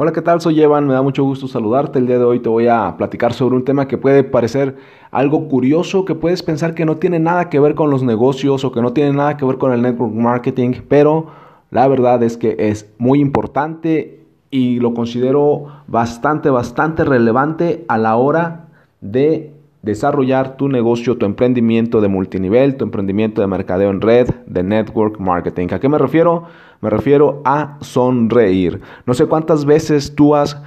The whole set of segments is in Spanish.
Hola, ¿qué tal? Soy Evan, me da mucho gusto saludarte. El día de hoy te voy a platicar sobre un tema que puede parecer algo curioso, que puedes pensar que no tiene nada que ver con los negocios o que no tiene nada que ver con el network marketing, pero la verdad es que es muy importante y lo considero bastante, bastante relevante a la hora de desarrollar tu negocio, tu emprendimiento de multinivel, tu emprendimiento de mercadeo en red, de network marketing. ¿A qué me refiero? Me refiero a sonreír. No sé cuántas veces tú has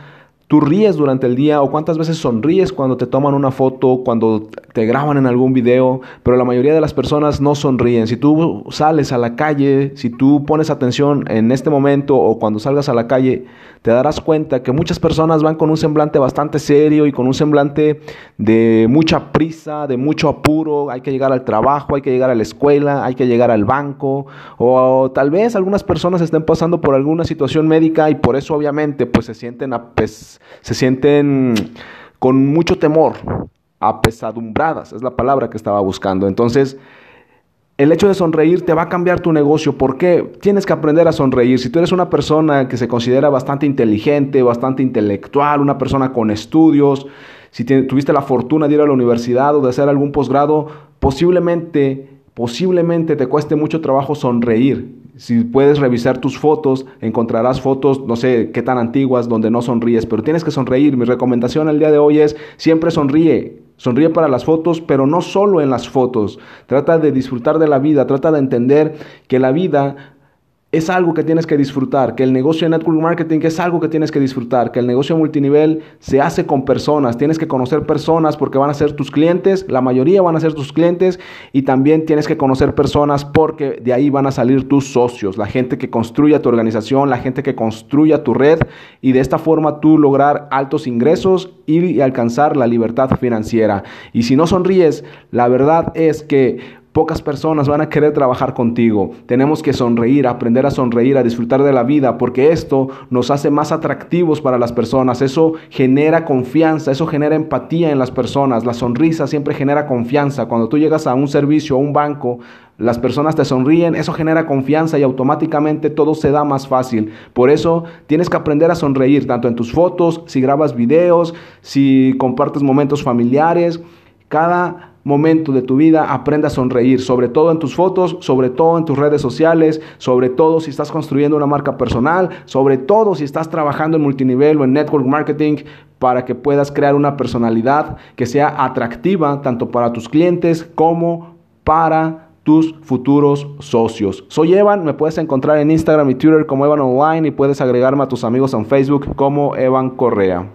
tú ríes durante el día o cuántas veces sonríes cuando te toman una foto, cuando te graban en algún video, pero la mayoría de las personas no sonríen. Si tú sales a la calle, si tú pones atención en este momento o cuando salgas a la calle, te darás cuenta que muchas personas van con un semblante bastante serio y con un semblante de mucha prisa, de mucho apuro, hay que llegar al trabajo, hay que llegar a la escuela, hay que llegar al banco o, tal vez algunas personas estén pasando por alguna situación médica y por eso obviamente pues se sienten a se sienten con mucho temor, apesadumbradas, es la palabra que estaba buscando. Entonces, el hecho de sonreír te va a cambiar tu negocio. ¿Por qué? Tienes que aprender a sonreír. Si tú eres una persona que se considera bastante inteligente, bastante intelectual, una persona con estudios, si tuviste la fortuna de ir a la universidad o de hacer algún posgrado, posiblemente, posiblemente te cueste mucho trabajo sonreír. Si puedes revisar tus fotos, encontrarás fotos, no sé qué tan antiguas, donde no sonríes, pero tienes que sonreír. Mi recomendación al día de hoy es siempre sonríe. Sonríe para las fotos, pero no solo en las fotos. Trata de disfrutar de la vida, trata de entender que la vida es algo que tienes que disfrutar, que el negocio de network marketing es algo que tienes que disfrutar, que el negocio multinivel se hace con personas, tienes que conocer personas porque van a ser tus clientes, la mayoría van a ser tus clientes y también tienes que conocer personas porque de ahí van a salir tus socios, la gente que construya tu organización, la gente que construya tu red y de esta forma tú lograr altos ingresos y alcanzar la libertad financiera. Y si no sonríes, la verdad es que Pocas personas van a querer trabajar contigo. Tenemos que sonreír, aprender a sonreír, a disfrutar de la vida, porque esto nos hace más atractivos para las personas. Eso genera confianza, eso genera empatía en las personas. La sonrisa siempre genera confianza. Cuando tú llegas a un servicio, a un banco, las personas te sonríen, eso genera confianza y automáticamente todo se da más fácil. Por eso tienes que aprender a sonreír, tanto en tus fotos, si grabas videos, si compartes momentos familiares. Cada momento de tu vida aprenda a sonreír, sobre todo en tus fotos, sobre todo en tus redes sociales, sobre todo si estás construyendo una marca personal, sobre todo si estás trabajando en multinivel o en network marketing para que puedas crear una personalidad que sea atractiva tanto para tus clientes como para tus futuros socios. Soy Evan, me puedes encontrar en Instagram y Twitter como Evan Online y puedes agregarme a tus amigos en Facebook como Evan Correa.